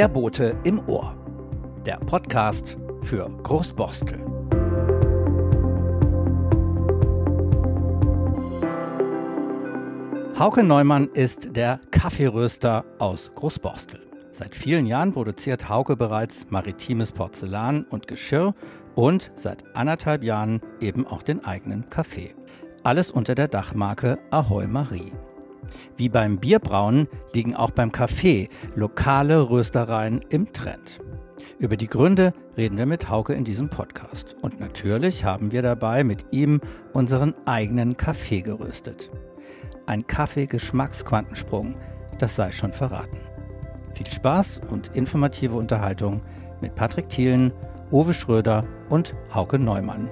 Der Bote im Ohr. Der Podcast für Großborstel. Hauke Neumann ist der Kaffeeröster aus Großborstel. Seit vielen Jahren produziert Hauke bereits maritimes Porzellan und Geschirr und seit anderthalb Jahren eben auch den eigenen Kaffee. Alles unter der Dachmarke Ahoy Marie. Wie beim Bierbrauen liegen auch beim Kaffee lokale Röstereien im Trend. Über die Gründe reden wir mit Hauke in diesem Podcast. Und natürlich haben wir dabei mit ihm unseren eigenen Kaffee geröstet. Ein Kaffee-Geschmacksquantensprung, das sei schon verraten. Viel Spaß und informative Unterhaltung mit Patrick Thielen, Uwe Schröder und Hauke Neumann.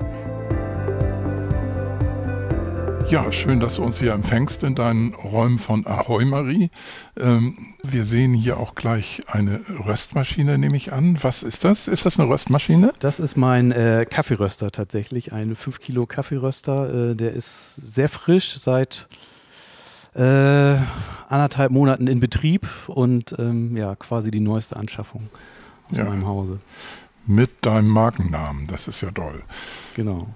Ja, schön, dass du uns hier empfängst in deinen Räumen von Ahoy Marie. Ähm, wir sehen hier auch gleich eine Röstmaschine, nehme ich an. Was ist das? Ist das eine Röstmaschine? Das ist mein äh, Kaffeeröster tatsächlich, ein 5 Kilo Kaffeeröster. Äh, der ist sehr frisch seit äh, anderthalb Monaten in Betrieb und ähm, ja, quasi die neueste Anschaffung aus ja. meinem Hause. Mit deinem Markennamen, das ist ja toll. Genau.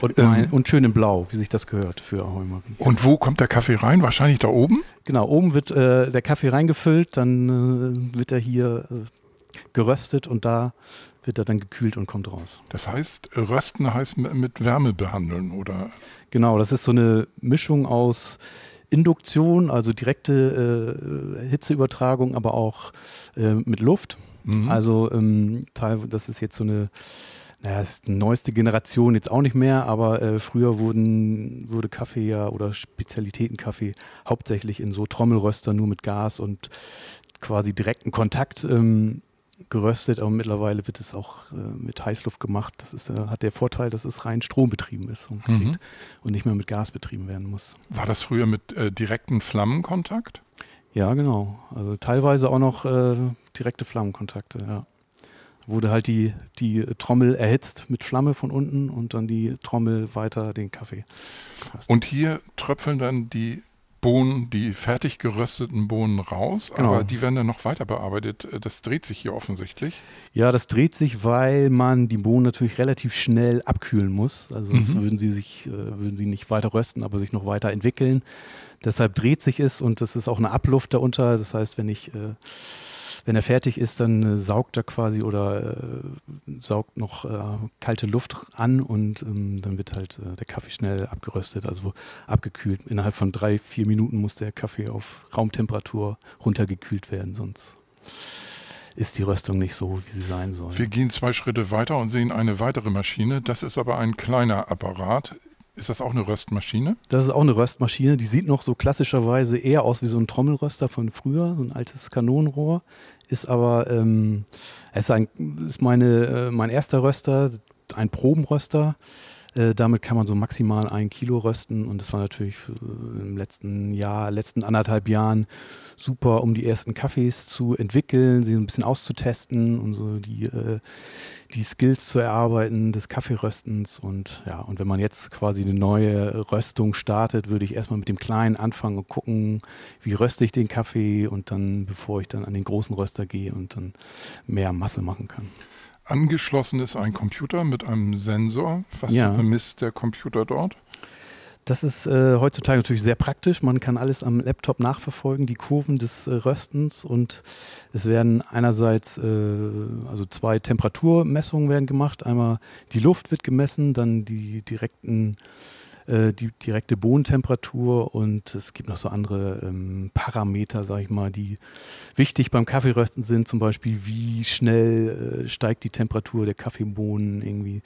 Und, ähm, und schön in Blau, wie sich das gehört für Ahoi Marie. Und wo kommt der Kaffee rein? Wahrscheinlich da oben? Genau, oben wird äh, der Kaffee reingefüllt, dann äh, wird er hier äh, geröstet und da wird er dann gekühlt und kommt raus. Das heißt, rösten heißt mit Wärme behandeln, oder? Genau, das ist so eine Mischung aus Induktion, also direkte äh, Hitzeübertragung, aber auch äh, mit Luft. Mhm. Also ähm, das ist jetzt so eine naja, das ist die neueste Generation jetzt auch nicht mehr, aber äh, früher wurden, wurde Kaffee ja oder Spezialitätenkaffee hauptsächlich in so Trommelröster nur mit Gas und quasi direkten Kontakt ähm, geröstet, aber mittlerweile wird es auch äh, mit Heißluft gemacht. Das ist, äh, hat der Vorteil, dass es rein strombetrieben ist und, mhm. und, nicht mehr mit Gas betrieben werden muss. War das früher mit äh, direkten Flammenkontakt? Ja, genau. Also teilweise auch noch äh, direkte Flammenkontakte, ja wurde halt die, die Trommel erhitzt mit Flamme von unten und dann die Trommel weiter den Kaffee. Gefasst. Und hier tröpfeln dann die Bohnen, die fertig gerösteten Bohnen raus, genau. aber die werden dann noch weiter bearbeitet. Das dreht sich hier offensichtlich. Ja, das dreht sich, weil man die Bohnen natürlich relativ schnell abkühlen muss. Also sonst mhm. würden sie sich, äh, würden sie nicht weiter rösten, aber sich noch weiter entwickeln. Deshalb dreht sich es und das ist auch eine Abluft darunter. Das heißt, wenn ich äh, wenn er fertig ist, dann äh, saugt er quasi oder äh, saugt noch äh, kalte Luft an und ähm, dann wird halt der Kaffee schnell abgeröstet, also abgekühlt. Innerhalb von drei, vier Minuten muss der Kaffee auf Raumtemperatur runtergekühlt werden, sonst ist die Röstung nicht so, wie sie sein soll. Wir gehen zwei Schritte weiter und sehen eine weitere Maschine. Das ist aber ein kleiner Apparat. Ist das auch eine Röstmaschine? Das ist auch eine Röstmaschine. Die sieht noch so klassischerweise eher aus wie so ein Trommelröster von früher, so ein altes Kanonenrohr. Ist aber ähm, ist, ein, ist meine, äh, mein erster Röster, ein Probenröster. Äh, damit kann man so maximal ein Kilo rösten und das war natürlich äh, im letzten Jahr, letzten anderthalb Jahren super, um die ersten Kaffees zu entwickeln, sie ein bisschen auszutesten und so die, äh, die Skills zu erarbeiten des Kaffeeröstens und ja, und wenn man jetzt quasi eine neue Röstung startet, würde ich erstmal mit dem Kleinen anfangen und gucken, wie röste ich den Kaffee und dann, bevor ich dann an den großen Röster gehe und dann mehr Masse machen kann. Angeschlossen ist ein Computer mit einem Sensor. Was ja. misst der Computer dort? Das ist äh, heutzutage natürlich sehr praktisch. Man kann alles am Laptop nachverfolgen, die Kurven des äh, Röstens und es werden einerseits äh, also zwei Temperaturmessungen werden gemacht. Einmal die Luft wird gemessen, dann die direkten äh, die direkte Bohnentemperatur und es gibt noch so andere ähm, Parameter, sag ich mal, die wichtig beim Kaffeerösten sind, zum Beispiel wie schnell äh, steigt die Temperatur der Kaffeebohnen irgendwie,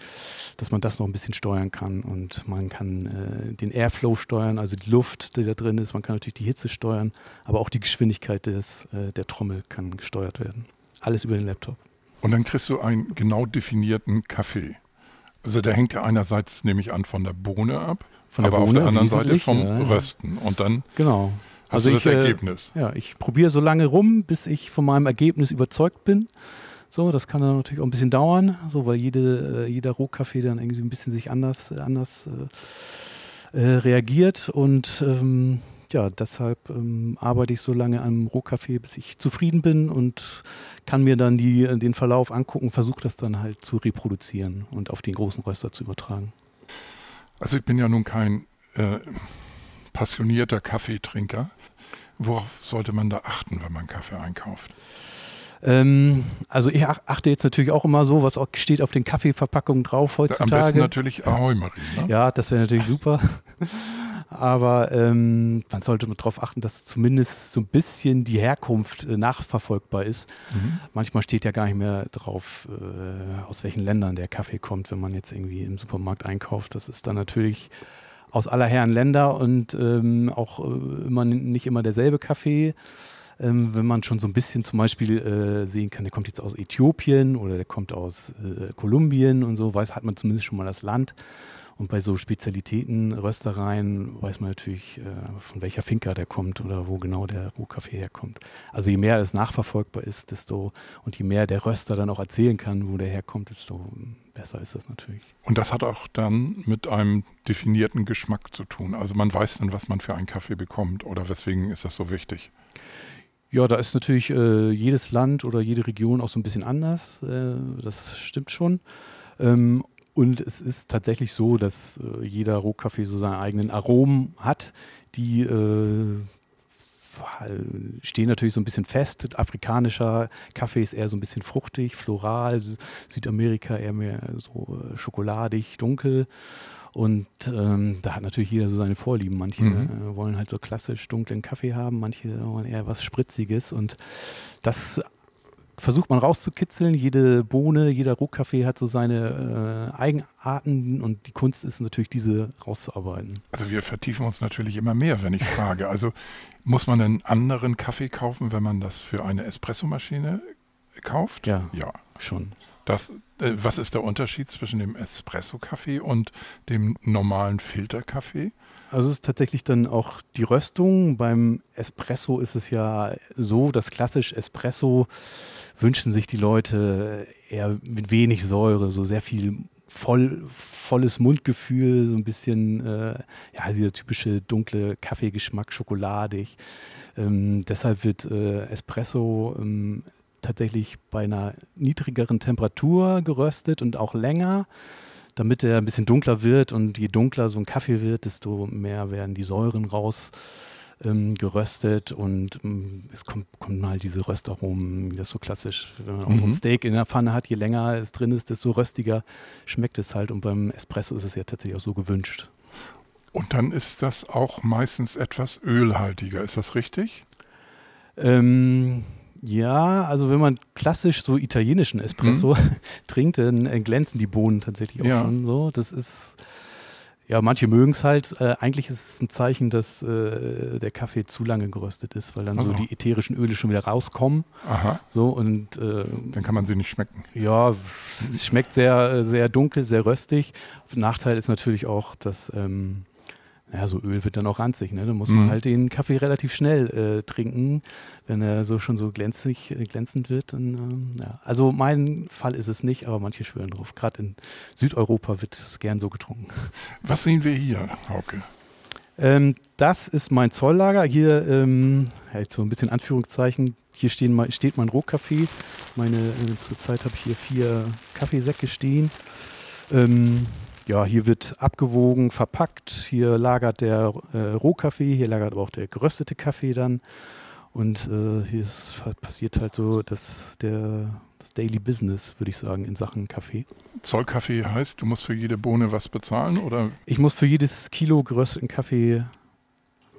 dass man das noch ein bisschen steuern kann und man kann äh, den Airflow steuern, also die Luft, die da drin ist, man kann natürlich die Hitze steuern, aber auch die Geschwindigkeit des, äh, der Trommel kann gesteuert werden. Alles über den Laptop. Und dann kriegst du einen genau definierten Kaffee. Also der hängt ja einerseits, nehme ich an, von der Bohne ab, von aber Bohne, auf der anderen Seite vom ja, Rösten. Und dann genau. hast also du das ich, äh, Ergebnis. Äh, ja, ich probiere so lange rum, bis ich von meinem Ergebnis überzeugt bin. So, das kann dann natürlich auch ein bisschen dauern, so weil jede, äh, jeder Rohkaffee dann irgendwie ein bisschen sich anders, anders äh, äh reagiert. Und ähm, ja, deshalb ähm, arbeite ich so lange am Rohkaffee, bis ich zufrieden bin und kann mir dann die, den Verlauf angucken, versuche das dann halt zu reproduzieren und auf den großen Röster zu übertragen. Also ich bin ja nun kein äh, passionierter Kaffeetrinker. Worauf sollte man da achten, wenn man Kaffee einkauft? Ähm, also ich achte jetzt natürlich auch immer so, was steht auf den Kaffeeverpackungen drauf heutzutage. Am besten natürlich Ahoi Marie. Ne? Ja, das wäre natürlich super. Aber ähm, man sollte darauf achten, dass zumindest so ein bisschen die Herkunft äh, nachverfolgbar ist. Mhm. Manchmal steht ja gar nicht mehr drauf, äh, aus welchen Ländern der Kaffee kommt, wenn man jetzt irgendwie im Supermarkt einkauft. Das ist dann natürlich aus aller Herren Länder und ähm, auch äh, immer nicht immer derselbe Kaffee. Ähm, wenn man schon so ein bisschen zum Beispiel äh, sehen kann, der kommt jetzt aus Äthiopien oder der kommt aus äh, Kolumbien und so, weiß, hat man zumindest schon mal das Land. Und bei so Spezialitäten, Röstereien, weiß man natürlich, äh, von welcher Finca der kommt oder wo genau der Rohkaffee herkommt. Also je mehr es nachverfolgbar ist, desto und je mehr der Röster dann auch erzählen kann, wo der herkommt, desto besser ist das natürlich. Und das hat auch dann mit einem definierten Geschmack zu tun. Also man weiß dann, was man für einen Kaffee bekommt oder weswegen ist das so wichtig? Ja, da ist natürlich äh, jedes Land oder jede Region auch so ein bisschen anders. Äh, das stimmt schon. Ähm, und es ist tatsächlich so, dass äh, jeder Rohkaffee so seine eigenen Aromen hat, die äh, stehen natürlich so ein bisschen fest. Afrikanischer Kaffee ist eher so ein bisschen fruchtig, floral, Südamerika eher mehr so äh, schokoladig, dunkel. Und ähm, da hat natürlich jeder so seine Vorlieben. Manche mhm. äh, wollen halt so klassisch dunklen Kaffee haben, manche wollen eher was Spritziges. Und das versucht man rauszukitzeln. Jede Bohne, jeder Rohkaffee hat so seine äh, Eigenarten und die Kunst ist natürlich, diese rauszuarbeiten. Also wir vertiefen uns natürlich immer mehr, wenn ich frage. Also muss man einen anderen Kaffee kaufen, wenn man das für eine Espressomaschine kauft? Ja, ja. schon. Das, äh, was ist der Unterschied zwischen dem Espresso-Kaffee und dem normalen Filterkaffee? Also es ist tatsächlich dann auch die Röstung. Beim Espresso ist es ja so, dass klassisch Espresso wünschen sich die Leute eher mit wenig Säure, so sehr viel voll, volles Mundgefühl, so ein bisschen, äh, ja, dieser typische dunkle Kaffeegeschmack, schokoladig. Ähm, deshalb wird äh, Espresso ähm, tatsächlich bei einer niedrigeren Temperatur geröstet und auch länger, damit er ein bisschen dunkler wird. Und je dunkler so ein Kaffee wird, desto mehr werden die Säuren raus ähm, geröstet und ähm, es kommt, kommen halt diese Röstaromen, wie das so klassisch, wenn man auch mhm. ein Steak in der Pfanne hat, je länger es drin ist, desto röstiger schmeckt es halt und beim Espresso ist es ja tatsächlich auch so gewünscht. Und dann ist das auch meistens etwas ölhaltiger, ist das richtig? Ähm, ja, also wenn man klassisch so italienischen Espresso mhm. trinkt, dann äh, glänzen die Bohnen tatsächlich auch ja. schon so. Das ist ja, manche mögen es halt. Äh, eigentlich ist es ein Zeichen, dass äh, der Kaffee zu lange geröstet ist, weil dann also. so die ätherischen Öle schon wieder rauskommen. Aha. So und äh, dann kann man sie nicht schmecken. Ja, es schmeckt sehr, sehr dunkel, sehr röstig. Nachteil ist natürlich auch, dass ähm, ja, so Öl wird dann auch ranzig. Ne? Dann muss man mhm. halt den Kaffee relativ schnell äh, trinken, wenn er so schon so glänzig, äh, glänzend wird. Und, ähm, ja. Also mein Fall ist es nicht, aber manche schwören drauf. Gerade in Südeuropa wird es gern so getrunken. Was sehen wir hier, Hauke? Ähm, das ist mein Zolllager. Hier, ähm, halt so ein bisschen Anführungszeichen, hier stehen, steht mein Rohkaffee. Meine, äh, zurzeit habe ich hier vier Kaffeesäcke stehen. Ähm, ja, hier wird abgewogen, verpackt. Hier lagert der äh, Rohkaffee, hier lagert aber auch der geröstete Kaffee dann. Und äh, hier ist, passiert halt so das, der, das Daily Business, würde ich sagen, in Sachen Kaffee. Zollkaffee heißt, du musst für jede Bohne was bezahlen, oder? Ich muss für jedes Kilo gerösteten Kaffee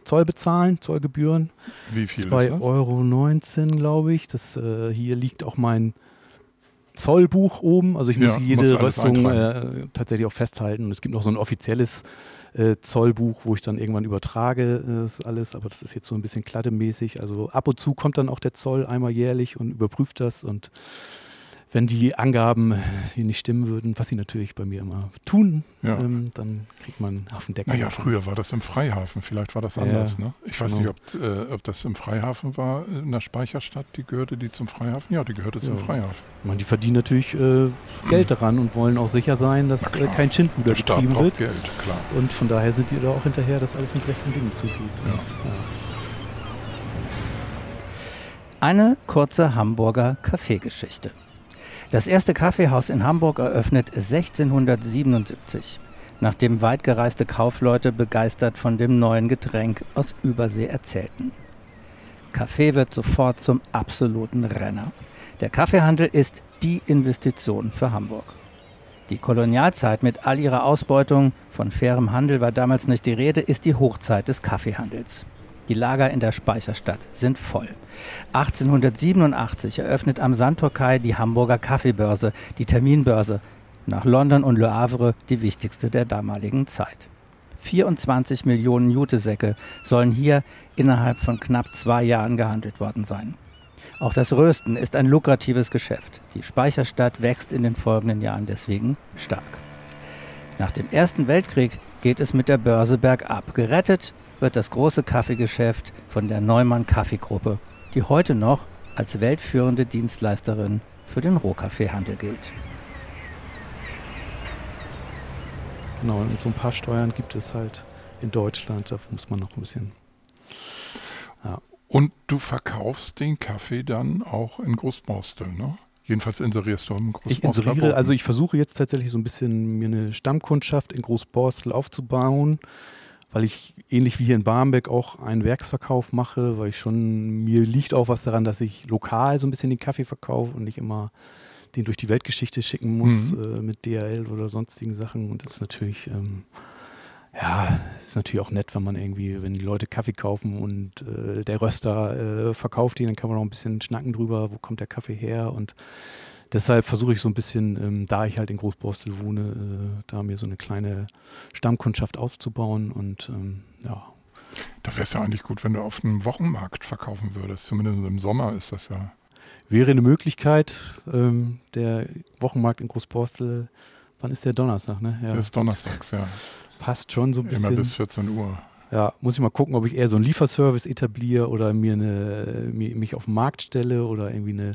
Zoll bezahlen, Zollgebühren. Wie viel 2,19 Euro, glaube ich. Das, äh, hier liegt auch mein Zollbuch oben. Also ich muss ja, jede Röstung äh, tatsächlich auch festhalten. Und es gibt noch so ein offizielles äh, Zollbuch, wo ich dann irgendwann übertrage äh, das alles. Aber das ist jetzt so ein bisschen kladdemäßig. Also ab und zu kommt dann auch der Zoll einmal jährlich und überprüft das und wenn die Angaben hier nicht stimmen würden, was sie natürlich bei mir immer tun, Ja. ähm, dann kriegt man Deckel. Naja, früher war das im Freihafen, vielleicht war das Ja, anders. Ne? Ich weiß genau. nicht, ob, äh, ob das im Freihafen war, in der Speicherstadt, die gehörte die zum Freihafen? Ja, die gehörte zum Ja. Freihafen. Ich meine, die verdienen natürlich äh, Geld daran und wollen auch sicher sein, dass äh, kein Schindluder betrieben wird. Geld, klar. Und von daher sind die da auch hinterher, dass alles mit rechten Dingen zugeht. Ja. Und, ja. Eine kurze Hamburger Kaffeegeschichte. Das erste Kaffeehaus in Hamburg eröffnet 1677, nachdem weitgereiste Kaufleute begeistert von dem neuen Getränk aus Übersee erzählten. Kaffee wird sofort zum absoluten Renner. Der Kaffeehandel ist die Investition für Hamburg. Die Kolonialzeit mit all ihrer Ausbeutung von fairem Handel war damals nicht die Rede, ist die Hochzeit des Kaffeehandels. Die Lager in der Speicherstadt sind voll. 1887 eröffnet am Sandtorkai die Hamburger Kaffeebörse, die Terminbörse, nach London und Le Havre die wichtigste der damaligen Zeit. 24 Millionen Jutesäcke sollen hier innerhalb von knapp zwei Jahren gehandelt worden sein. Auch das Rösten ist ein lukratives Geschäft. Die Speicherstadt wächst in den folgenden Jahren deswegen stark. Nach dem Ersten Weltkrieg geht es mit der Börse bergab. Gerettet wird das große Kaffeegeschäft von der Neumann Kaffeegruppe, die heute noch als weltführende Dienstleisterin für den Rohkaffeehandel gilt. Genau, und so ein paar Steuern gibt es halt in Deutschland. Da muss man noch ein bisschen. Und du verkaufst den Kaffee dann auch in Großborstel, ne? Jedenfalls inserierst du im Ich Großborstel. inseriere, also ich versuche jetzt tatsächlich so ein bisschen mir eine Stammkundschaft in Großborstel aufzubauen, weil ich ähnlich wie hier in Barmbek auch einen Werksverkauf mache, weil ich schon, mir liegt auch was daran, dass ich lokal so ein bisschen den Kaffee verkaufe und nicht immer den durch die Weltgeschichte schicken muss Mhm. äh, mit DHL oder sonstigen Sachen. Und das ist natürlich, ähm, ja, ist natürlich auch nett, wenn man irgendwie, wenn die Leute Kaffee kaufen und äh, der Röster äh, verkauft ihn, dann kann man auch ein bisschen schnacken drüber, wo kommt der Kaffee her und deshalb versuche ich so ein bisschen, ähm, da ich halt in Großborstel wohne, äh, da mir so eine kleine Stammkundschaft aufzubauen und ähm, ja. Da wäre es ja eigentlich gut, wenn du auf einem Wochenmarkt verkaufen würdest. Zumindest im Sommer ist das ja. Wäre eine Möglichkeit, ähm, der Wochenmarkt in Großborstel, wann ist der Donnerstag, ne? Ja, Bis donnerstags, ja. passt schon so ein Immer bis bisschen. 14 Uhr. Ja, muss ich mal gucken, ob ich eher so einen Lieferservice etabliere oder mir eine, mi- mich auf den Markt stelle oder irgendwie eine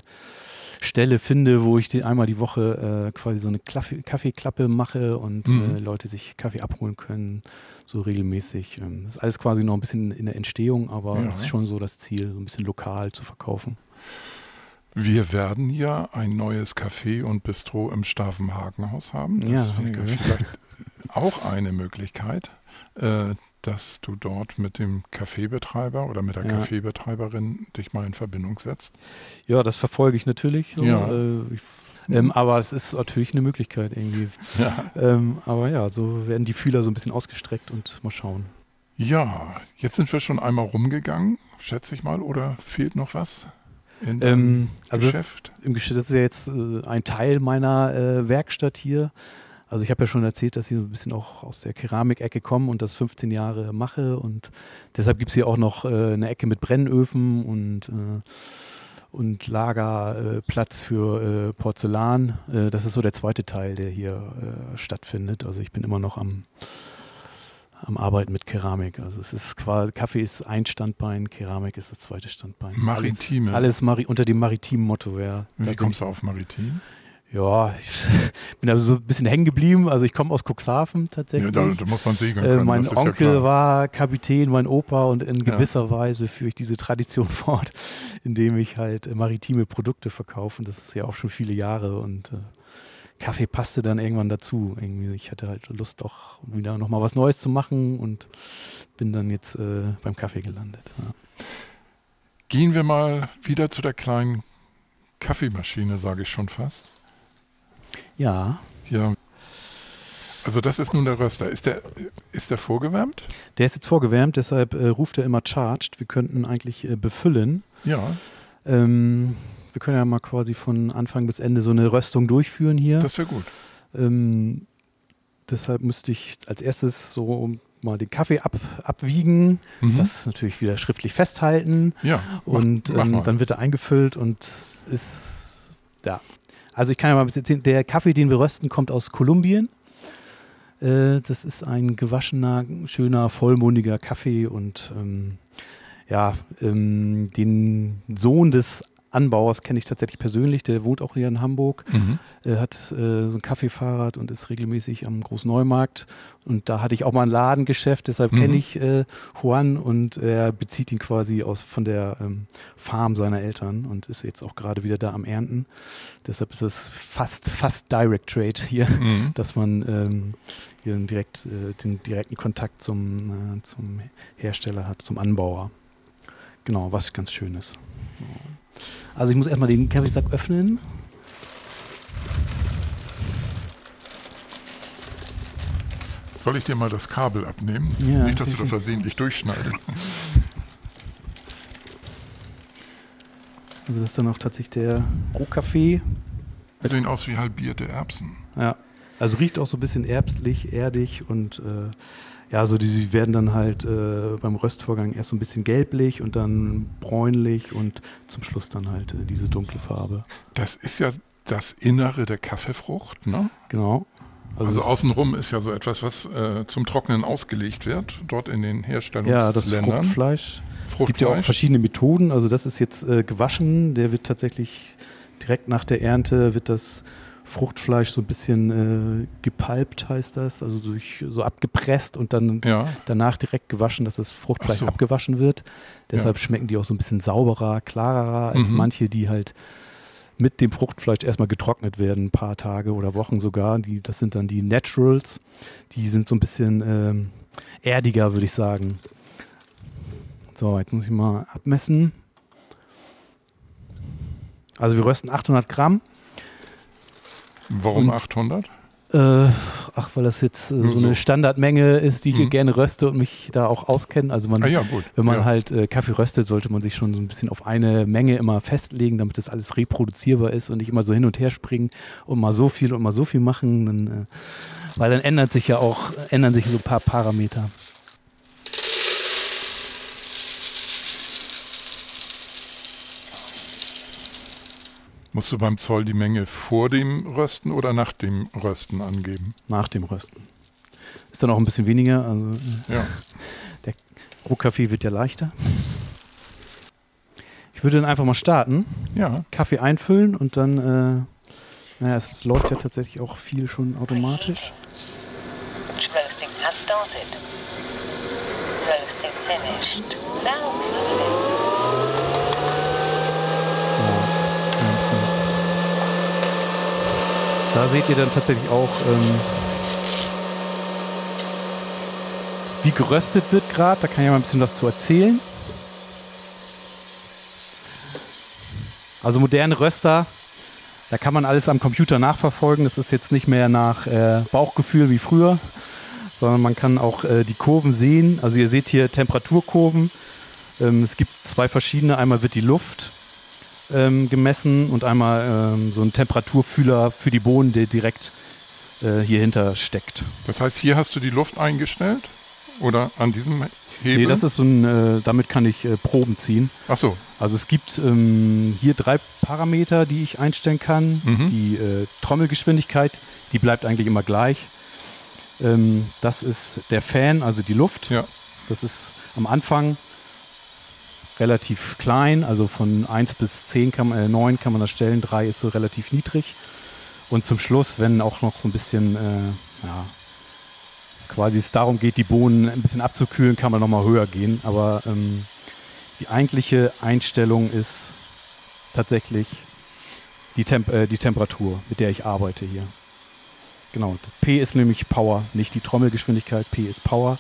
Stelle finde, wo ich die einmal die Woche äh, quasi so eine Klaffe, Kaffeeklappe mache und Mhm. äh, Leute sich Kaffee abholen können, so regelmäßig. Ähm, Das ist alles quasi noch ein bisschen in der Entstehung, aber Ja. es ist schon so das Ziel, so ein bisschen lokal zu verkaufen. Wir werden ja ein neues Café und Bistro im Stavenhagenhaus haben. Das Ja, wäre vielleicht auch eine Möglichkeit, äh, dass du dort mit dem Kaffeebetreiber oder mit der Ja. Kaffeebetreiberin dich mal in Verbindung setzt. Ja, das verfolge ich natürlich. So, Ja. äh, ich, ähm, aber es ist natürlich eine Möglichkeit irgendwie. Ja. Ähm, aber ja, so werden die Fühler so ein bisschen ausgestreckt und mal schauen. ja, jetzt sind wir schon einmal rumgegangen, schätze ich mal, oder fehlt noch was in Ähm, also das, Geschäft? im Geschäft, das ist ja jetzt äh, ein Teil meiner äh, Werkstatt hier. Also ich habe ja schon erzählt, dass ich so ein bisschen auch aus der Keramikecke komme und das 15 Jahre mache und deshalb gibt es hier auch noch äh, eine Ecke mit Brennöfen und, äh, und Lagerplatz äh, für Porzellan. Äh, das ist so der zweite Teil, der hier äh, stattfindet. Also ich bin immer noch am, am Arbeiten mit Keramik. Also es ist quasi, Kaffee ist ein Standbein, Keramik ist das zweite Standbein. Maritime. Alles, alles mari unter dem maritimen Motto, ja. Wie kommst du auf Maritim? Ja, ich bin also so ein bisschen hängen geblieben. Also ich komme aus Cuxhaven Ja, tatsächlich. da, da muss man segeln äh, können. mein ist ja Onkel klar. war Kapitän, mein Opa und in Ja. gewisser Weise führe ich diese Tradition fort, indem ich halt äh, maritime Produkte verkaufe. Und das ist ja auch schon viele Jahre und äh, Kaffee passte dann irgendwann dazu. Irgendwie, ich hatte halt Lust, auch wieder nochmal was Neues zu machen und bin dann jetzt äh, beim Kaffee gelandet. Ja. Gehen wir mal wieder zu der kleinen Kaffeemaschine, sage ich schon fast. Ja, Ja. Also das ist nun der Röster. Ist der, ist der vorgewärmt? der ist jetzt vorgewärmt, deshalb äh, ruft er immer charged. Wir könnten eigentlich äh, befüllen. Ja, Ähm, wir können ja mal quasi von Anfang bis Ende so eine Röstung durchführen hier. das wäre gut. Ähm, deshalb müsste ich als erstes so mal den Kaffee ab, abwiegen, Mhm. das natürlich wieder schriftlich festhalten ja, mach- und mach ähm, mal. dann wird er eingefüllt und ist ja Also ich kann ja mal ein bisschen erzählen, der Kaffee, den wir rösten, kommt aus Kolumbien. Äh, das ist ein gewaschener, schöner, vollmundiger Kaffee und ähm, ja, ähm, den Sohn des Anbauers kenne ich tatsächlich persönlich, der wohnt auch hier in Hamburg, Mhm. Er hat äh, so ein Kaffeefahrrad und ist regelmäßig am Großneumarkt. Und da hatte ich auch mal ein Ladengeschäft, deshalb Mhm. kenne ich äh, Juan und er bezieht ihn quasi aus von der ähm, Farm seiner Eltern und ist jetzt auch gerade wieder da am Ernten. Deshalb ist es fast, fast Direct Trade hier, Mhm. dass man ähm, hier direkt, äh, den direkten Kontakt zum, äh, zum Hersteller hat, zum Anbauer. Genau, was ganz schön ist. Also ich muss erstmal den Kaffeesack öffnen. Soll ich dir mal das Kabel abnehmen? Ja, Nicht, dass du da versehentlich durchschneidest. Also das ist dann auch tatsächlich der Rohkaffee. Sehen aus wie halbierte Erbsen. Ja. Also riecht auch so ein bisschen erbslich, erdig und äh, ja, so die, die werden dann halt äh, beim Röstvorgang erst so ein bisschen gelblich und dann bräunlich und zum Schluss dann halt äh, diese dunkle Farbe. Das ist ja das Innere der Kaffeefrucht, ne? Genau. Also, es- außenrum ist ja so etwas, was äh, zum Trocknen ausgelegt wird, dort in den Ja, das Herstellungsländern. Fruchtfleisch. Es gibt ja auch verschiedene Methoden. Also das ist jetzt äh, gewaschen. Der wird tatsächlich direkt nach der Ernte wird das Fruchtfleisch so ein bisschen äh, gepalpt, heißt das. Also durch so abgepresst und dann Ja, danach direkt gewaschen, dass das Fruchtfleisch so. abgewaschen wird. Deshalb schmecken die auch so ein bisschen sauberer, klarer als Mhm. manche, die halt mit dem Fruchtfleisch erstmal getrocknet werden, ein paar Tage oder Wochen sogar. Die, das sind dann die Naturals. Die sind so ein bisschen ähm, erdiger, würde ich sagen. So, jetzt muss ich mal abmessen. Also wir rösten 800 Gramm. Warum Und- 800? Äh, ach, weil das jetzt äh, so so. eine Standardmenge ist, die ich hier Mhm. gerne röste und mich da auch auskenne. Also man, Ah ja, wenn man ja. halt äh, Kaffee röstet, sollte man sich schon so ein bisschen auf eine Menge immer festlegen, damit das alles reproduzierbar ist und nicht immer so hin und her springen und mal so viel und mal so viel machen. Dann, äh, weil dann ändert sich ja auch, ändern sich so ein paar Parameter. Musst du beim Zoll die Menge vor dem Rösten oder nach dem Rösten angeben? Nach dem Rösten. Ist dann auch ein bisschen weniger. Also, Ja. Rohkaffee wird ja leichter. Ich würde dann einfach mal starten. Ja. Kaffee einfüllen und dann, äh, naja, es läuft ja tatsächlich auch viel schon automatisch. Roasting has started. Roasting finished. Now moving. Ja, ein bisschen. Da seht ihr dann tatsächlich auch, ähm, wie geröstet wird gerade. Da kann ich mal ein bisschen was zu erzählen. Also moderne Röster, da kann man alles am Computer nachverfolgen. Das ist jetzt nicht mehr nach äh, Bauchgefühl wie früher, sondern man kann auch äh, die Kurven sehen. Also ihr seht hier Temperaturkurven. Ähm, es gibt zwei verschiedene. Einmal wird die Luft ähm, gemessen und einmal ähm, so ein Temperaturfühler für die Bohnen, der direkt äh, hier hinter steckt. Das heißt, hier hast du die Luft eingestellt? Oder an diesem Hebel? Nee, das ist so ein, äh, damit kann ich äh, Proben ziehen. Ach so. Also es gibt ähm, hier drei Parameter, die ich einstellen kann. Mhm. Die äh, Trommelgeschwindigkeit, die bleibt eigentlich immer gleich. Ähm, das ist der Fan, also die Luft. Ja. Das ist am Anfang relativ klein, also von 1 bis 10 kann man, äh, 9 kann man das stellen, 3 ist so relativ niedrig. Und zum Schluss, wenn auch noch so ein bisschen, äh, ja, quasi es darum geht, die Bohnen ein bisschen abzukühlen, kann man nochmal höher gehen. Aber ähm, die eigentliche Einstellung ist tatsächlich die, Temp äh, die Temperatur, mit der ich arbeite hier. Genau, P ist nämlich Power, nicht die Trommelgeschwindigkeit, P ist Power.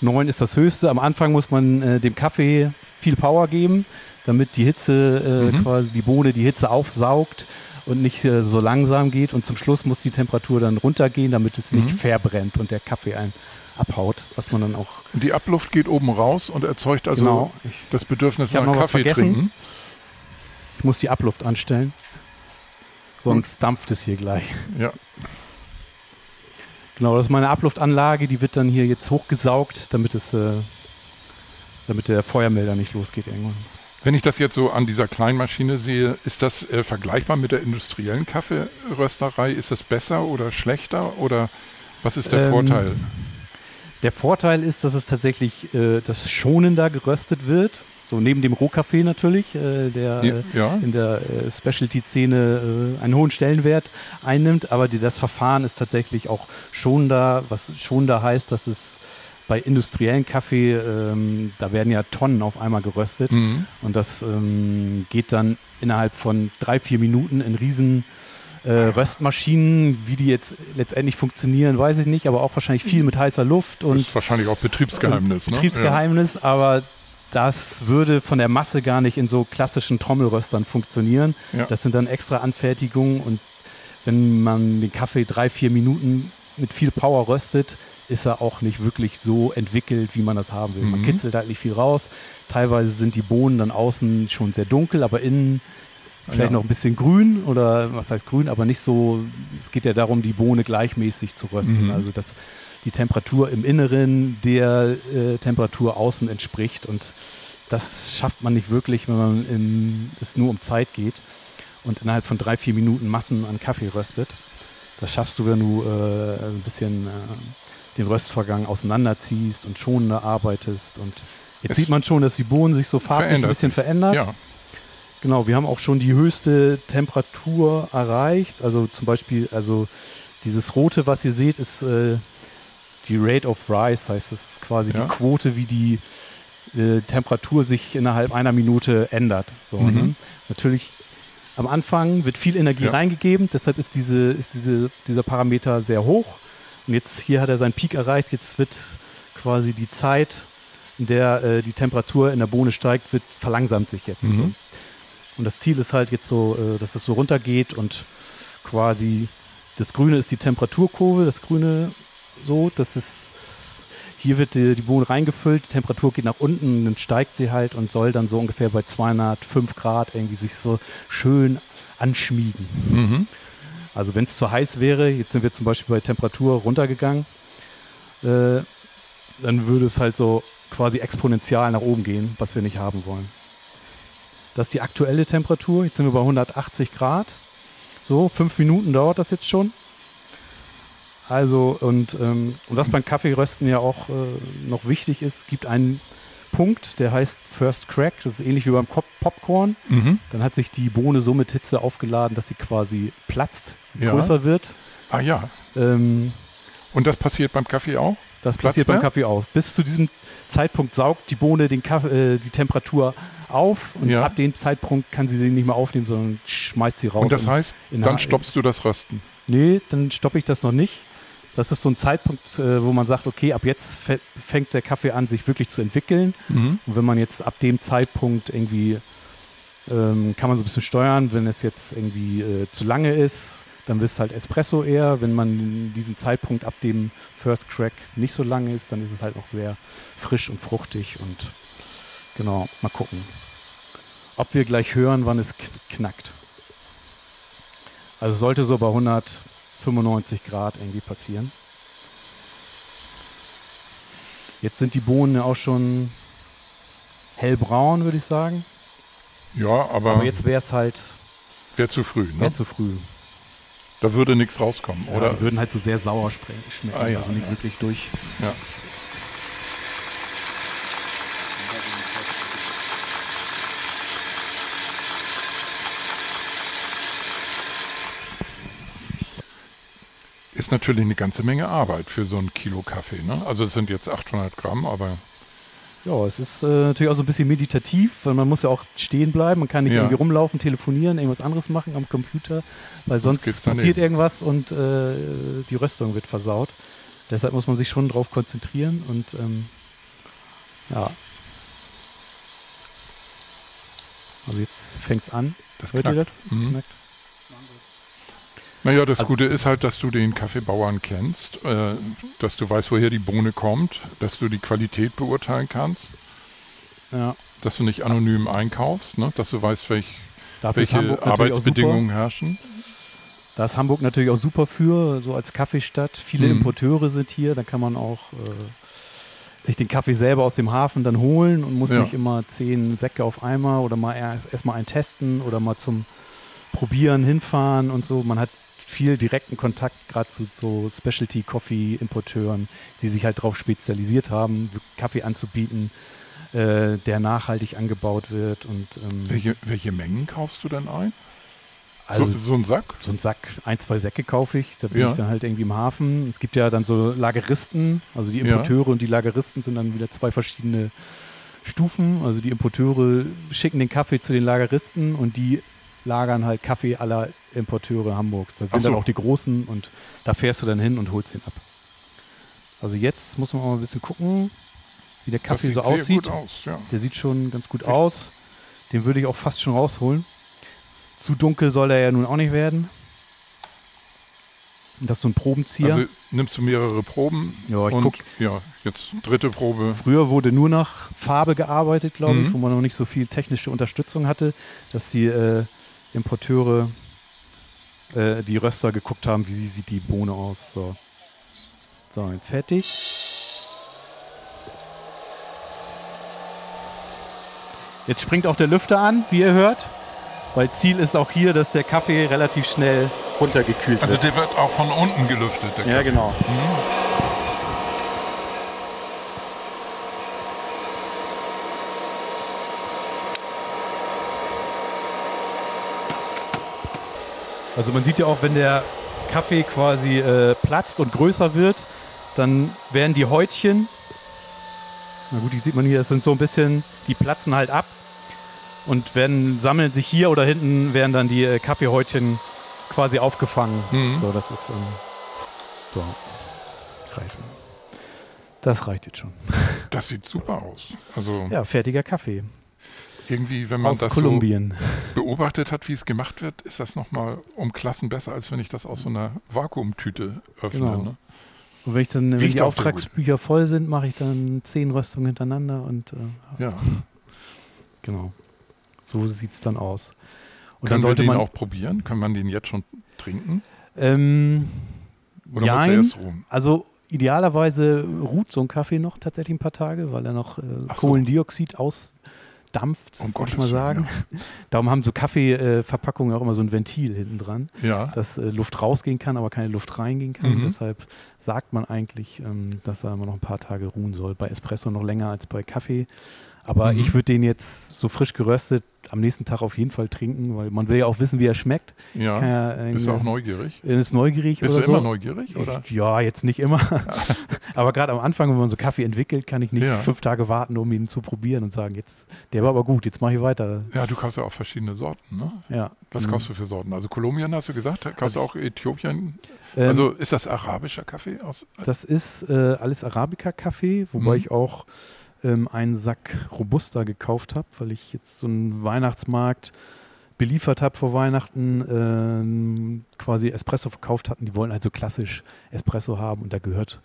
9 ist das höchste. Am Anfang muss man äh, dem Kaffee viel Power geben, damit die Hitze, äh, Mhm. quasi die Bohne die Hitze aufsaugt und nicht äh, so langsam geht. Und zum Schluss muss die Temperatur dann runtergehen, damit es nicht Mhm. verbrennt und der Kaffee einen abhaut, was man dann auch. Die Abluft geht oben raus und erzeugt also Genau. Ich, das Bedürfnis nach Kaffee trinken. ich muss die Abluft anstellen, sonst dampft es hier gleich. Ja. Genau, das ist meine Abluftanlage, die wird dann hier jetzt hochgesaugt, damit es, äh, damit der Feuermelder nicht losgeht irgendwann. Wenn ich das jetzt so an dieser Kleinmaschine sehe, ist das äh, vergleichbar mit der industriellen Kaffeerösterei? Ist das besser oder schlechter oder was ist der Ähm, Vorteil? Der Vorteil ist, dass es tatsächlich äh, das schonender geröstet wird. So neben dem Rohkaffee natürlich, äh, der Ja, äh, ja. in der äh, Specialty-Szene äh, einen hohen Stellenwert einnimmt. Aber die, das Verfahren ist tatsächlich auch schonender, was schonender heißt, dass es bei industriellen Kaffee, ähm, da werden ja Tonnen auf einmal geröstet. Mhm. Und das ähm, geht dann innerhalb von drei, vier Minuten in riesen äh, Röstmaschinen. Wie die jetzt letztendlich funktionieren, weiß ich nicht, aber auch wahrscheinlich viel mit heißer Luft Das und ist wahrscheinlich auch Betriebsgeheimnis. ne? Betriebsgeheimnis, aber das würde von der Masse gar nicht in so klassischen Trommelröstern funktionieren. Ja. Das sind dann extra Anfertigungen und wenn man den Kaffee drei, vier Minuten mit viel Power röstet, ist er auch nicht wirklich so entwickelt, wie man das haben will. Man Mhm. kitzelt halt nicht viel raus. Teilweise sind die Bohnen dann außen schon sehr dunkel, aber innen vielleicht Ja. noch ein bisschen grün oder was heißt grün, aber nicht so, es geht ja darum, die Bohne gleichmäßig zu rösten. Mhm. Also dass die Temperatur im Inneren der äh, Temperatur außen entspricht und das schafft man nicht wirklich, wenn man in, es nur um Zeit geht und innerhalb von drei, vier Minuten Massen an Kaffee röstet. Das schaffst du, wenn du äh, ein bisschen äh, den Röstvorgang auseinanderziehst und schonender arbeitest. Und jetzt Es sieht man schon, dass die Bohnen sich so farblich verändert ein bisschen verändert. Ja. Genau, wir haben auch schon die höchste Temperatur erreicht. Also zum Beispiel, also dieses rote, was ihr seht, ist äh, die Rate of Rise, heißt das ist quasi Ja. die Quote, wie die äh, Temperatur sich innerhalb einer Minute ändert. So, Mhm. ne? Natürlich am Anfang wird viel Energie Ja. reingegeben, deshalb ist, diese, ist diese, dieser Parameter sehr hoch. Und jetzt hier hat er seinen Peak erreicht, jetzt wird quasi die Zeit, in der äh, die Temperatur in der Bohne steigt, wird verlangsamt sich jetzt. Mhm. Und das Ziel ist halt jetzt so, äh, dass es so runtergeht und quasi das Grüne ist die Temperaturkurve, das Grüne so, das ist hier wird die, die Bohne reingefüllt, die Temperatur geht nach unten, dann steigt sie halt und soll dann so ungefähr bei 205 Grad irgendwie sich so schön anschmiegen. Mhm. Also wenn es zu heiß wäre, jetzt sind wir zum Beispiel bei Temperatur runtergegangen, äh, dann würde es halt so quasi exponentiell nach oben gehen, was wir nicht haben wollen. Das ist die aktuelle Temperatur. Jetzt sind wir bei 180 Grad. So, fünf Minuten dauert das jetzt schon. Also, und, ähm, und was beim Kaffeerösten ja auch äh, noch wichtig ist, gibt einen Punkt, der heißt First Crack. Das ist ähnlich wie beim Pop Popcorn. Mhm. Dann hat sich die Bohne so mit Hitze aufgeladen, dass sie quasi platzt, Ja. größer wird. Ah ja. Ähm, Und das passiert beim Kaffee auch? das Platzt passiert beim der? Kaffee aus. Bis zu diesem Zeitpunkt saugt die Bohne den Kaffee, äh, die Temperatur auf und Ja. ab dem Zeitpunkt kann sie sie nicht mehr aufnehmen, sondern schmeißt sie raus. Und das in- heißt, in dann der- stoppst du das Rösten. Nee, dann stoppe ich das noch nicht. Das ist so ein Zeitpunkt, äh, wo man sagt, okay, ab jetzt fä- fängt der Kaffee an, sich wirklich zu entwickeln. Mhm. Und wenn man jetzt ab dem Zeitpunkt irgendwie, ähm, kann man so ein bisschen steuern, wenn es jetzt irgendwie äh, zu lange ist, dann wird es halt Espresso eher. Wenn man diesen Zeitpunkt ab dem First Crack nicht so lange ist, dann ist es halt noch sehr frisch und fruchtig und genau, mal gucken. Ob wir gleich hören, wann es kn- knackt. Also sollte so bei 195 Grad irgendwie passieren. Jetzt sind die Bohnen ja auch schon hellbraun, würde ich sagen. Ja, aber, Aber jetzt wäre es halt wäre zu früh. Ne? wär zu früh. Da würde nichts rauskommen, Oder oder? die würden halt so sehr sauer schmecken, Ah, ja, also nicht ja. wirklich durch. Ja. Ist natürlich eine ganze Menge Arbeit für so ein Kilo Kaffee. Ne? Also es sind jetzt 800 Gramm, aber Ja, es ist äh, natürlich auch so ein bisschen meditativ, weil man muss ja auch stehen bleiben, man kann nicht Ja. irgendwie rumlaufen, telefonieren, irgendwas anderes machen am Computer, weil Sonst passiert irgendwas und äh, die Röstung wird versaut. Deshalb muss man sich schon drauf konzentrieren und ähm, ja. Also jetzt fängt's an. das Hört ihr knackt. das? Es Mhm. knackt. Naja, das Also- Gute ist halt, dass du den Kaffeebauern kennst, äh, dass du weißt, woher die Bohne kommt, dass du die Qualität beurteilen kannst, Ja. dass du nicht anonym einkaufst, ne? dass du weißt, welch, welche. Arbeitsbedingungen herrschen. Da ist Hamburg natürlich auch super für, so als Kaffeestadt. Viele Mhm. Importeure sind hier, da kann man auch äh, sich den Kaffee selber aus dem Hafen dann holen und muss Ja. nicht immer zehn Säcke auf einmal oder mal erst erstmal einen testen oder mal zum Probieren hinfahren und so. Man hat viel direkten Kontakt gerade zu so Specialty Coffee Importeuren, die sich halt darauf spezialisiert haben, Kaffee anzubieten, äh, der nachhaltig angebaut wird und ähm, Welche, welche Mengen kaufst du denn ein? also so, so ein Sack? so einen Sack, ein, zwei Säcke kaufe ich. Da bin Ja. ich dann halt irgendwie im Hafen. Es gibt ja dann so Lageristen, also die Ja. Importeure und die Lageristen sind dann wieder zwei verschiedene Stufen. Also die Importeure schicken den Kaffee zu den Lageristen und die lagern halt Kaffee aller Importeure Hamburgs. Da Ach sind dann so. auch die großen und da fährst du dann hin und holst den ab. Also jetzt muss man mal ein bisschen gucken, wie der Das Kaffee so aussieht. aus, ja. Der sieht schon ganz gut aus. Den würde ich auch fast schon rausholen. Zu dunkel soll er ja nun auch nicht werden. Und Das ist so ein Probenzieher. Also nimmst du mehrere Proben Ja, ich und guck. ja, jetzt dritte Probe. Früher wurde nur nach Farbe gearbeitet, glaube ich, Mhm. wo man noch nicht so viel technische Unterstützung hatte, dass die äh, Importeure, äh, die Röster geguckt haben, wie sie- sieht die Bohne aus. So, so jetzt fertig. Jetzt springt auch der Lüfter an, wie ihr hört, weil Ziel ist auch hier, dass der Kaffee relativ schnell runtergekühlt Also wird. der wird auch von unten gelüftet. Der Ja, genau. Also man sieht ja auch, wenn der Kaffee quasi äh, platzt und größer wird, dann werden die Häutchen, na gut, die sieht man hier, das sind so ein bisschen, die platzen halt ab und werden, sammeln sich hier oder hinten, werden dann die äh, Kaffeehäutchen quasi aufgefangen. Mhm. So, das ist, ähm, so, reicht. Das reicht jetzt schon. Das sieht super aus. Also Ja, fertiger Kaffee irgendwie, wenn man aus das Kolumbien. so beobachtet hat, wie es gemacht wird, ist das nochmal um Klassen besser, als wenn ich das aus so einer Vakuumtüte öffne. Genau. Ne? Und wenn ich dann, wenn Riecht die sehr gut. Auftragsbücher voll sind, mache ich dann zehn Röstungen hintereinander und äh, Ja. genau. So sieht es dann aus. Und Können dann sollte wir den man auch probieren? Kann man den jetzt schon trinken? ähm, Oder muss er jein. erst ruhen? Also idealerweise ruht so ein Kaffee noch tatsächlich ein paar Tage, weil er noch äh, Ach so. Kohlendioxid ausdampft, Um würde ich mal sagen. Darum haben so Kaffeeverpackungen auch immer so ein Ventil hinten dran, Ja. dass äh, Luft rausgehen kann, aber keine Luft reingehen kann. Mhm. Deshalb sagt man eigentlich, ähm, dass er immer noch ein paar Tage ruhen soll. Bei Espresso noch länger als bei Kaffee. Aber Mhm. ich würde den jetzt so frisch geröstet am nächsten Tag auf jeden Fall trinken, weil man will ja auch wissen, wie er schmeckt. Ja. ja Bist du auch neugierig? ist neugierig Bist du so. immer neugierig? Oder? Ich, ja, jetzt nicht immer. aber gerade am Anfang, wenn man so Kaffee entwickelt, kann ich nicht Ja. fünf Tage warten, um ihn zu probieren und sagen, jetzt, der war aber gut, jetzt mache ich weiter. Ja, du kaufst ja auch verschiedene Sorten, ne? Ja. Was Mhm. kaufst du für Sorten? Also Kolumbien hast du gesagt, kaufst Also- du auch Äthiopien? Ähm, also ist das arabischer Kaffee aus? das ist äh, alles Arabica-Kaffee, wobei Mhm. ich auch ähm, einen Sack Robusta gekauft habe, weil ich jetzt so einen Weihnachtsmarkt beliefert habe vor Weihnachten, ähm, quasi Espresso verkauft hatten. Die wollen also klassisch Espresso haben und da gehört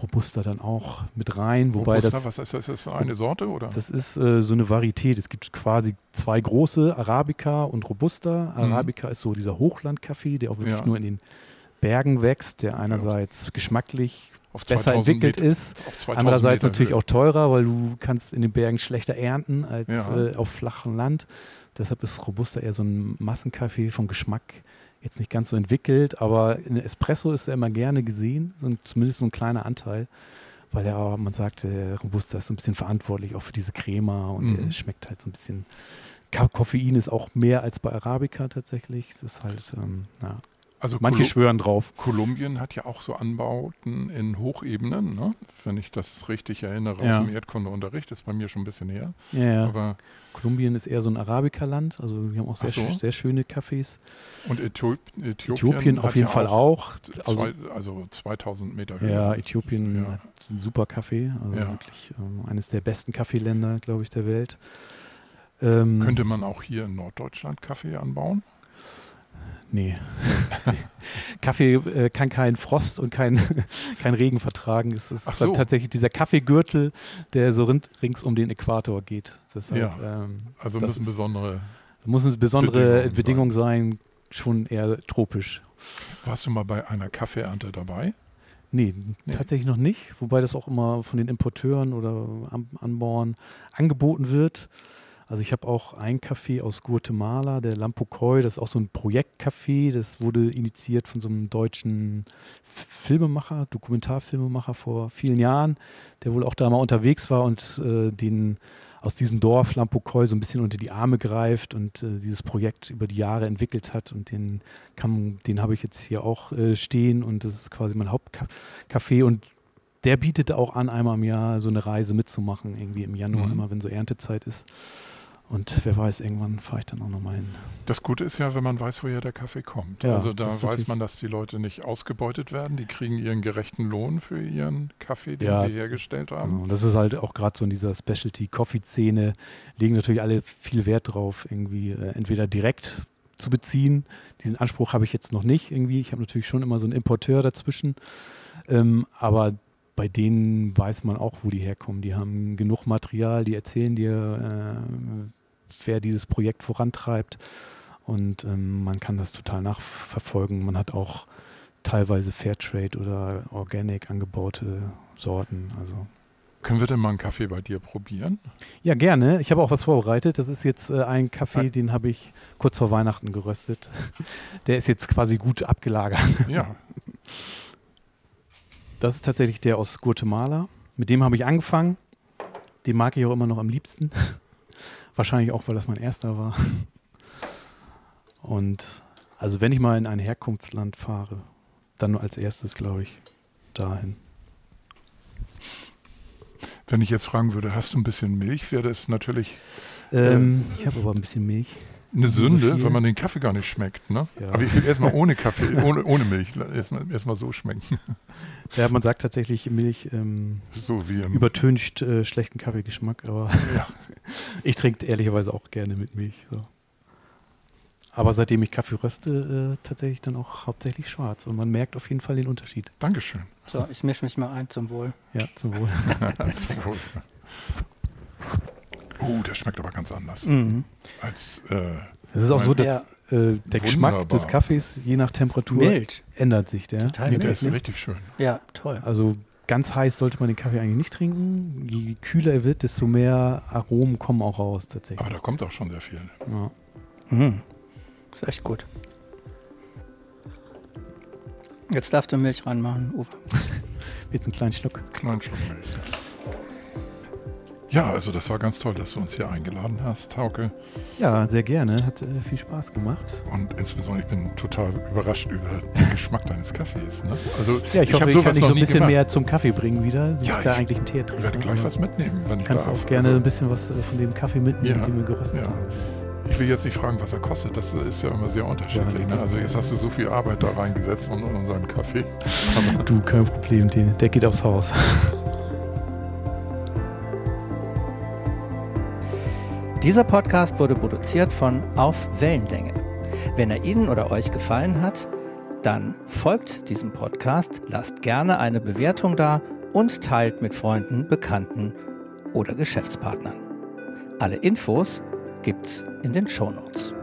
Robusta dann auch mit rein, wobei Robusta, das was ist das? Ist das eine Sorte oder? Das ist äh, so eine Varietät. Es gibt quasi zwei große, Arabica und Robusta. Arabica ist so dieser Hochlandkaffee, der auch wirklich Ja. nur in den Bergen wächst, der einerseits geschmacklich besser 2000 entwickelt Meter- ist, Auf 2000 andererseits Meter natürlich Höhe. auch teurer, weil du kannst in den Bergen schlechter ernten als Ja. äh, auf flachem Land. Deshalb ist Robusta eher so ein Massenkaffee vom Geschmack jetzt nicht ganz so entwickelt, aber in Espresso ist er immer gerne gesehen, zumindest so ein kleiner Anteil, weil er, auch- man sagt, der Robusta ist so ein bisschen verantwortlich auch für diese Crema und Mhm. schmeckt halt so ein bisschen. Koffein ist auch mehr als bei Arabica tatsächlich. Es ist halt, ähm, ja. Also manche Kolu- schwören drauf. Kolumbien hat ja auch so Anbauten in Hochebenen, ne? wenn ich das richtig erinnere Ja. aus dem Erdkundeunterricht, ist bei mir schon ein bisschen her. Ja. Aber Kolumbien ist eher so ein Arabica-Land, also wir haben auch sehr, so. sch- sehr schöne Cafés. und Äthiop Äthiopien, Äthiopien auf jeden ja Fall auch. Also, Zwei, also 2000 Meter Höhe. ja, Äthiopien Ja. hat einen super Kaffee, also wirklich ähm, eines der besten Kaffeeländer, glaube ich, der Welt. Ähm, Könnte man auch hier in Norddeutschland Kaffee anbauen? Nee. Kaffee äh, kann keinen Frost und keinen kein Regen vertragen. Es ist so. tatsächlich dieser Kaffeegürtel, der so rin- rings um den Äquator geht. Deshalb, Ja. ähm, Also müssen ist- besondere. muss eine besondere Bedingungen Bedingung sein, schon eher tropisch. Warst du mal bei einer Kaffeeernte dabei? Nee, Nee. tatsächlich noch nicht, wobei das auch immer von den Importeuren oder An Anbauern angeboten wird. Also ich habe auch ein Café aus Guatemala, der Lampocoy, das ist auch so ein Projektcafé, das wurde initiiert von so einem deutschen Filmemacher, Dokumentarfilmemacher vor vielen Jahren, der wohl auch da mal unterwegs war und äh, den aus diesem Dorf Lampocoy so ein bisschen unter die Arme greift und äh, dieses Projekt über die Jahre entwickelt hat und den kann, den habe ich jetzt hier auch äh, stehen und das ist quasi mein Hauptcafé und der bietet auch an, einmal im Jahr so eine Reise mitzumachen, irgendwie im Januar, Mhm. immer wenn so Erntezeit ist. Und wer weiß, irgendwann fahre ich dann auch nochmal hin. Das Gute ist ja, wenn man weiß, woher der Kaffee kommt. Ja, also da weiß man, dass die Leute nicht ausgebeutet werden. Die kriegen ihren gerechten Lohn für ihren Kaffee, den Ja. sie hergestellt haben. Genau. Und das ist halt auch gerade so in dieser Specialty-Coffee-Szene, legen natürlich alle viel Wert drauf, irgendwie äh, entweder direkt zu beziehen. Diesen Anspruch habe ich jetzt noch nicht irgendwie. Ich habe natürlich schon immer so einen Importeur dazwischen. Ähm, aber bei denen weiß man auch, wo die herkommen. Die haben genug Material, die erzählen dir, äh, wer dieses Projekt vorantreibt. Und ähm, man kann das total nachverfolgen. Man hat auch teilweise Fairtrade oder Organic angebaute Sorten. Also Können wir denn mal einen Kaffee bei dir probieren? ja, gerne. Ich habe auch was vorbereitet. Das ist jetzt äh, ein Kaffee, den habe ich kurz vor Weihnachten geröstet. Der ist jetzt quasi gut abgelagert. Ja, Das ist tatsächlich der aus Guatemala. Mit dem habe ich angefangen. Den mag ich auch immer noch am liebsten. Wahrscheinlich auch, weil das mein erster war. Und also wenn ich mal in ein Herkunftsland fahre, dann nur als erstes, glaube ich, dahin. wenn ich jetzt fragen würde, hast du ein bisschen Milch, wäre das natürlich Ähm, ich habe aber ein bisschen Milch. Eine so Sünde, viel. wenn man den Kaffee gar nicht schmeckt. Ne? Ja. Aber ich will erstmal ohne Kaffee, ohne, ohne Milch, erstmal erst so schmecken. Ja, man sagt tatsächlich, Milch ähm, So wie im übertüncht äh, schlechten Kaffeegeschmack, aber Ja. ich trinke ehrlicherweise auch gerne mit Milch. So. Aber seitdem ich Kaffee röste, äh, tatsächlich dann auch hauptsächlich schwarz. Und man merkt auf jeden Fall den Unterschied. Dankeschön. So, ich mische mich mal ein zum Wohl. Ja, zum Wohl. Zum Wohl. Oh, der schmeckt aber ganz anders Mhm. als äh, Es ist auch so, dass äh, der Geschmack des Kaffees je nach Temperatur Mild. ändert sich. Der. Total nee, der mild. ist ne? richtig schön. Ja, toll. Also ganz heiß sollte man den Kaffee eigentlich nicht trinken. Je kühler er wird, desto mehr Aromen kommen auch raus tatsächlich. Aber da kommt auch schon sehr viel. Ja. Mhm. Ist echt gut. Jetzt darfst du Milch reinmachen, Uwe. Jetzt einen kleinen Schluck. Kleinen Schluck Milch. Ja, also das war ganz toll, dass du uns hier eingeladen hast, Hauke. Ja, sehr gerne. Hat äh, viel Spaß gemacht. Und insbesondere, ich bin total überrascht über den Geschmack deines Kaffees. Ne? Also Ja, ich, hoffe, hab ich kann dich so ein bisschen gemacht. mehr zum Kaffee bringen wieder. Du Ja, bist ja ich eigentlich ein Teetrinker. Ich werde gleich aber was mitnehmen, wenn ich Kannst darf. auch gerne Also, ein bisschen was äh, von dem Kaffee mitnehmen, Ja, den wir geröstet ja. haben. ich will jetzt nicht fragen, was er kostet. Das ist ja immer sehr unterschiedlich. Ne? Also jetzt hast du so viel Arbeit da reingesetzt in unseren Kaffee. Du, kein Problem, der geht aufs Haus. Dieser Podcast wurde produziert von Auf Wellenlänge. Wenn er Ihnen oder euch gefallen hat, dann folgt diesem Podcast, lasst gerne eine Bewertung da und teilt mit Freunden, Bekannten oder Geschäftspartnern. Alle Infos gibt's in den Shownotes.